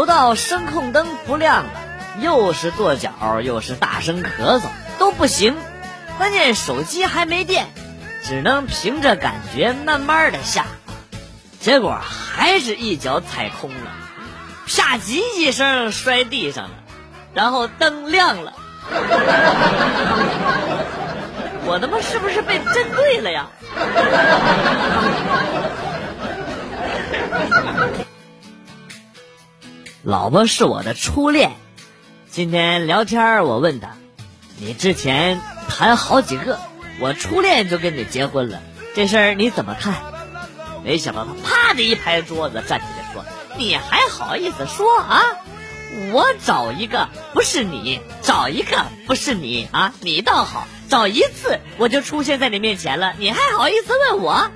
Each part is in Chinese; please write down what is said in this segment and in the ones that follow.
楼道声控灯不亮了，又是跺脚又是大声咳嗽，都不行。关键手机还没电，只能凭着感觉慢慢的下。结果还是一脚踩空了，啪叽一声摔地上了，然后灯亮了。我他妈是不是被针对了呀？老婆是我的初恋，今天聊天我问她，你之前谈好几个，我初恋就跟你结婚了，这事儿你怎么看？没想到他啪的一拍桌子，站起来说：“你还好意思说啊？我找一个不是你，找一个不是你啊？你倒好，找一次我就出现在你面前了，你还好意思问我？”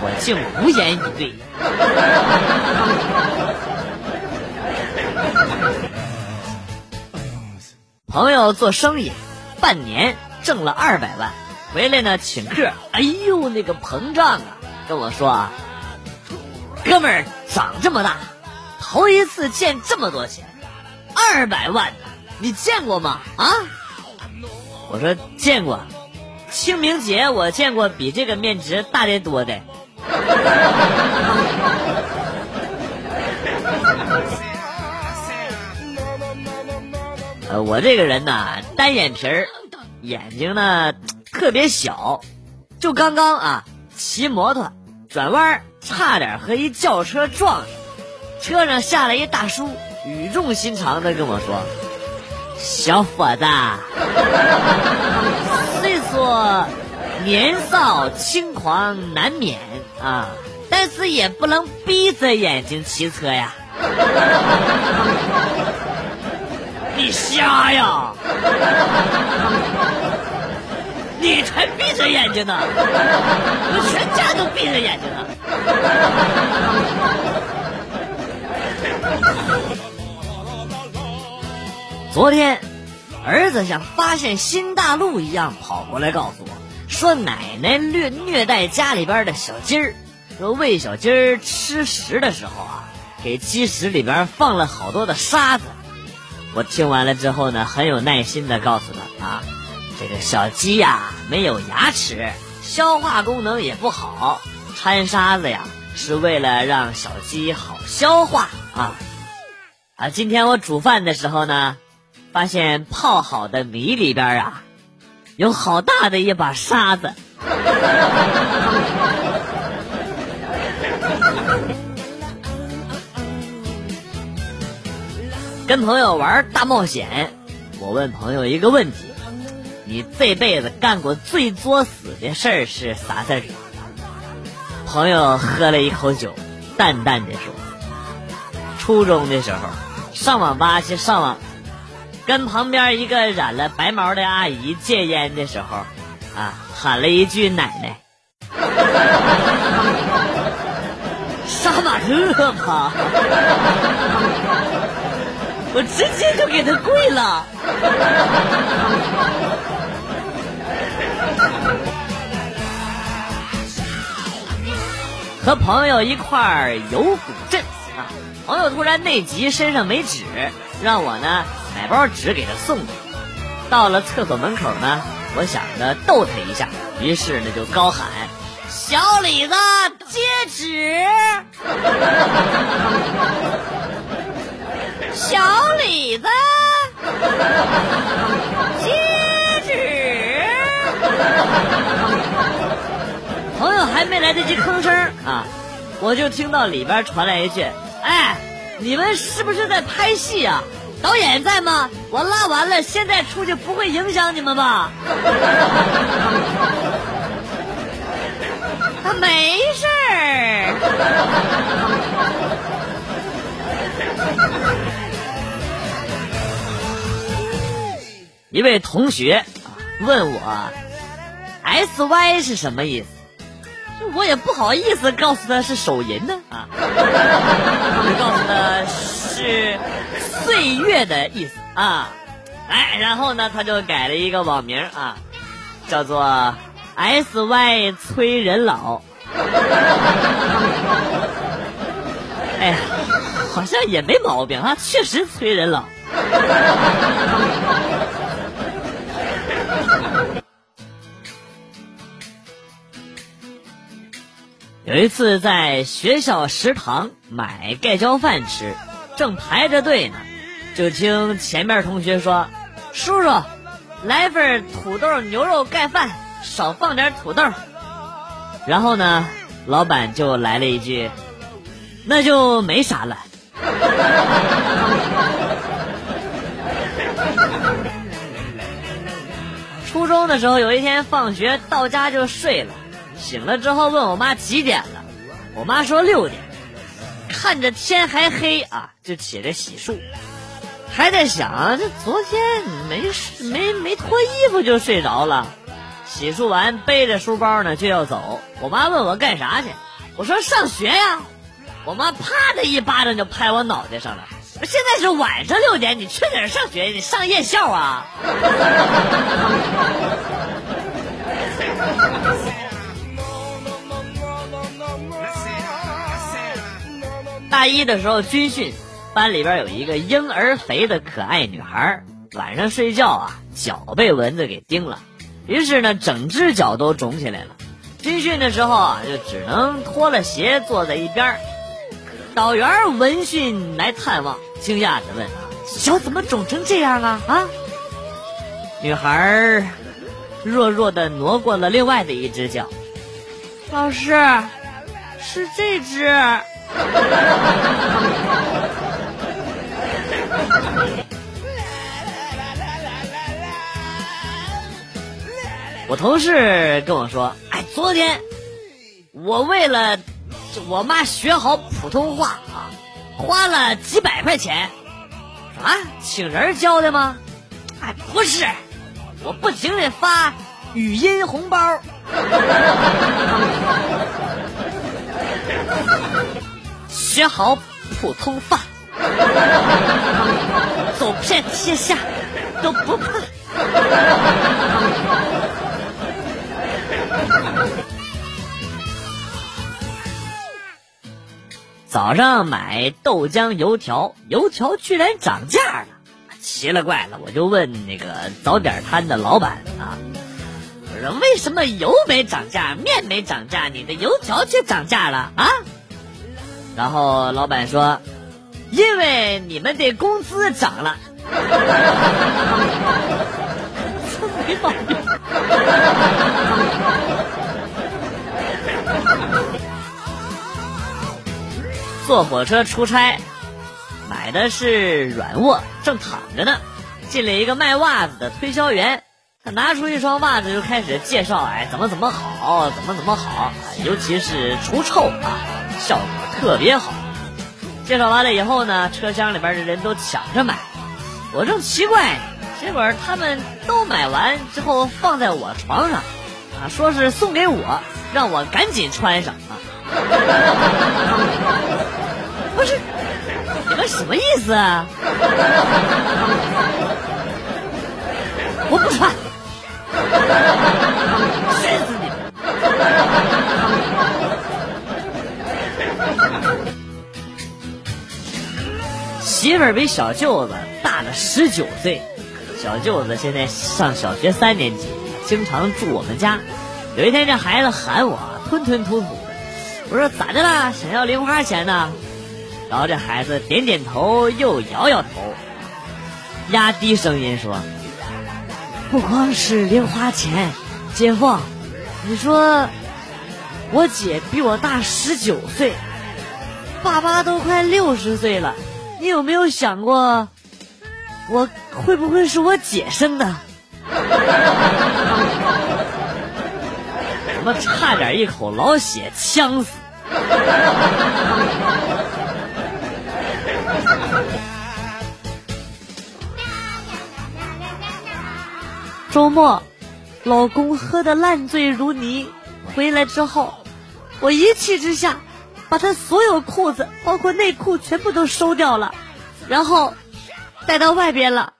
我竟无言以对。朋友做生意，半年挣了二百万。回来呢，请客，哎呦，那个膨胀啊！跟我说啊，哥们儿长这么大，头一次见这么多钱，二百万，你见过吗？啊？我说见过，清明节我见过比这个面值大得多的。呃，我这个人呢，单眼皮儿，眼睛呢。特别小，就刚刚啊，骑摩托转弯，差点和一轿车撞上。车上下来一大叔，语重心长的跟我说：“小伙子，虽说年少轻狂难免啊，但是也不能闭着眼睛骑车呀。你瞎呀？”你才闭着眼睛呢，我全家都闭着眼睛呢。昨天，儿子像发现新大陆一样跑过来告诉我，说奶奶虐虐待家里边的小鸡儿，说喂小鸡儿吃食的时候啊，给鸡食里边放了好多的沙子。我听完了之后呢，很有耐心的告诉他啊。这个小鸡呀，没有牙齿，消化功能也不好，掺沙子呀，是为了让小鸡好消化啊。啊，今天我煮饭的时候呢，发现泡好的米里边啊，有好大的一把沙子。跟朋友玩大冒险，我问朋友一个问题。你这辈子干过最作死的事儿是啥事儿？朋友喝了一口酒，淡淡的说：“初中的时候，上网吧去上网，跟旁边一个染了白毛的阿姨戒烟的时候，啊，喊了一句‘奶奶’，杀马特吧！我直接就给他跪了。”和朋友一块儿游古镇啊，朋友突然内急，身上没纸，让我呢买包纸给他送去。到了厕所门口呢，我想着逗他一下，于是呢就高喊：“小李子接纸！” 小李子接纸！朋友还没来得及吭声啊，我就听到里边传来一句：“哎，你们是不是在拍戏啊？导演在吗？我拉完了，现在出去不会影响你们吧？”他没事儿。一位同学问我：“S Y 是什么意思？”我也不好意思告诉他是手淫呢啊，告诉他是岁月的意思啊，哎，然后呢，他就改了一个网名啊，叫做 S Y 催人老。哎呀，好像也没毛病啊，确实催人老。有一次在学校食堂买盖浇饭吃，正排着队呢，就听前面同学说：“叔叔，来份土豆牛肉盖饭，少放点土豆。”然后呢，老板就来了一句：“那就没啥了。”初中的时候，有一天放学到家就睡了。醒了之后问我妈几点了，我妈说六点。看着天还黑啊，就起来洗漱，还在想这昨天没没没脱衣服就睡着了。洗漱完背着书包呢就要走，我妈问我干啥去，我说上学呀。我妈啪的一巴掌就拍我脑袋上了。现在是晚上六点，你去哪上学？你上夜校啊？大一的时候军训，班里边有一个婴儿肥的可爱女孩，晚上睡觉啊，脚被蚊子给叮了，于是呢，整只脚都肿起来了。军训的时候啊，就只能脱了鞋坐在一边。导员闻讯来探望，惊讶的问：“脚怎么肿成这样啊？”啊，女孩弱弱的挪过了另外的一只脚。老师，是这只。我同事跟我说：“哎，昨天我为了我妈学好普通话啊，花了几百块钱。啊，请人教的吗？哎，不是，我不停的发语音红包。”学好普通话，走遍天下都不怕。早上买豆浆油条，油条居然涨价了，奇了怪了！我就问那个早点摊的老板啊，我说为什么油没涨价，面没涨价，你的油条却涨价了啊？然后老板说：“因为你们的工资涨了。”没毛病。坐火车出差，买的是软卧，正躺着呢，进来一个卖袜子的推销员，他拿出一双袜子就开始介绍，哎，怎么怎么好，怎么怎么好，尤其是除臭啊，效果。特别好，介绍完了以后呢，车厢里边的人都抢着买，我正奇怪，结果他们都买完之后放在我床上，啊，说是送给我，让我赶紧穿上啊。不是，你们什么意思啊？我不穿，熏死你们！媳妇儿比小舅子大了十九岁，小舅子现在上小学三年级，经常住我们家。有一天，这孩子喊我，吞吞吐吐的。我说：“咋的啦？想要零花钱呢？”然后这孩子点点头，又摇摇头，压低声音说：“不光是零花钱，姐夫，你说我姐比我大十九岁。”爸爸都快六十岁了，你有没有想过，我会不会是我姐生的？我差点一口老血呛死。周末，老公喝得烂醉如泥，回来之后，我一气之下。把他所有裤子，包括内裤，全部都收掉了，然后带到外边了。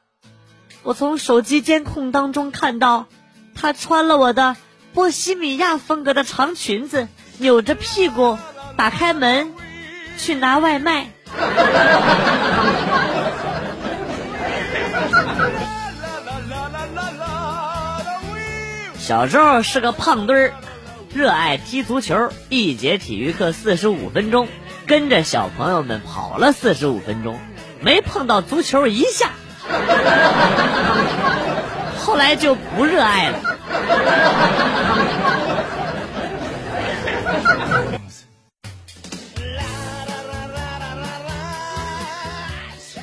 我从手机监控当中看到，他穿了我的波西米亚风格的长裙子，扭着屁股打开门，去拿外卖。小时候是个胖墩儿，热爱踢足球，一节体育课四十五分钟，跟着小朋友们跑了四十五分钟，没碰到足球一下。后来就不热爱了。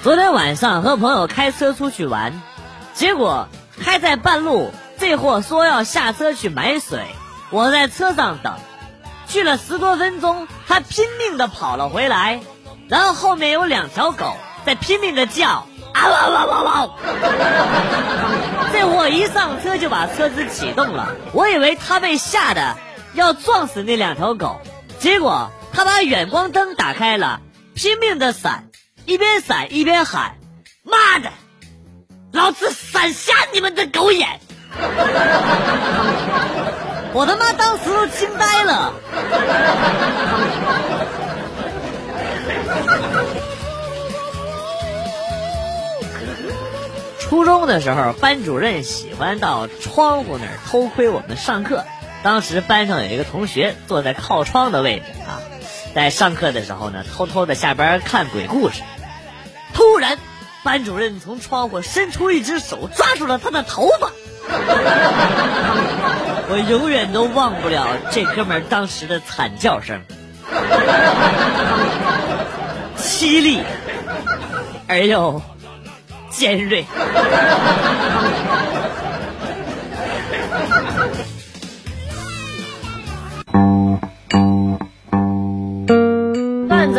昨天晚上和朋友开车出去玩，结果开在半路，这货说要下车去买水，我在车上等，去了十多分钟，他拼命的跑了回来，然后后面有两条狗在拼命的叫，啊哇哇哇哇！这货一上车就把车子启动了，我以为他被吓得要撞死那两条狗，结果他把远光灯打开了，拼命的闪。一边闪一边喊：“妈的，老子闪瞎你们的狗眼！”我他妈当时都惊呆了。初中的时候，班主任喜欢到窗户那儿偷窥我们上课。当时班上有一个同学坐在靠窗的位置啊，在上课的时候呢，偷偷的下边看鬼故事。突然，班主任从窗户伸出一只手，抓住了他的头发。我永远都忘不了这哥们当时的惨叫声，凄厉而又尖锐。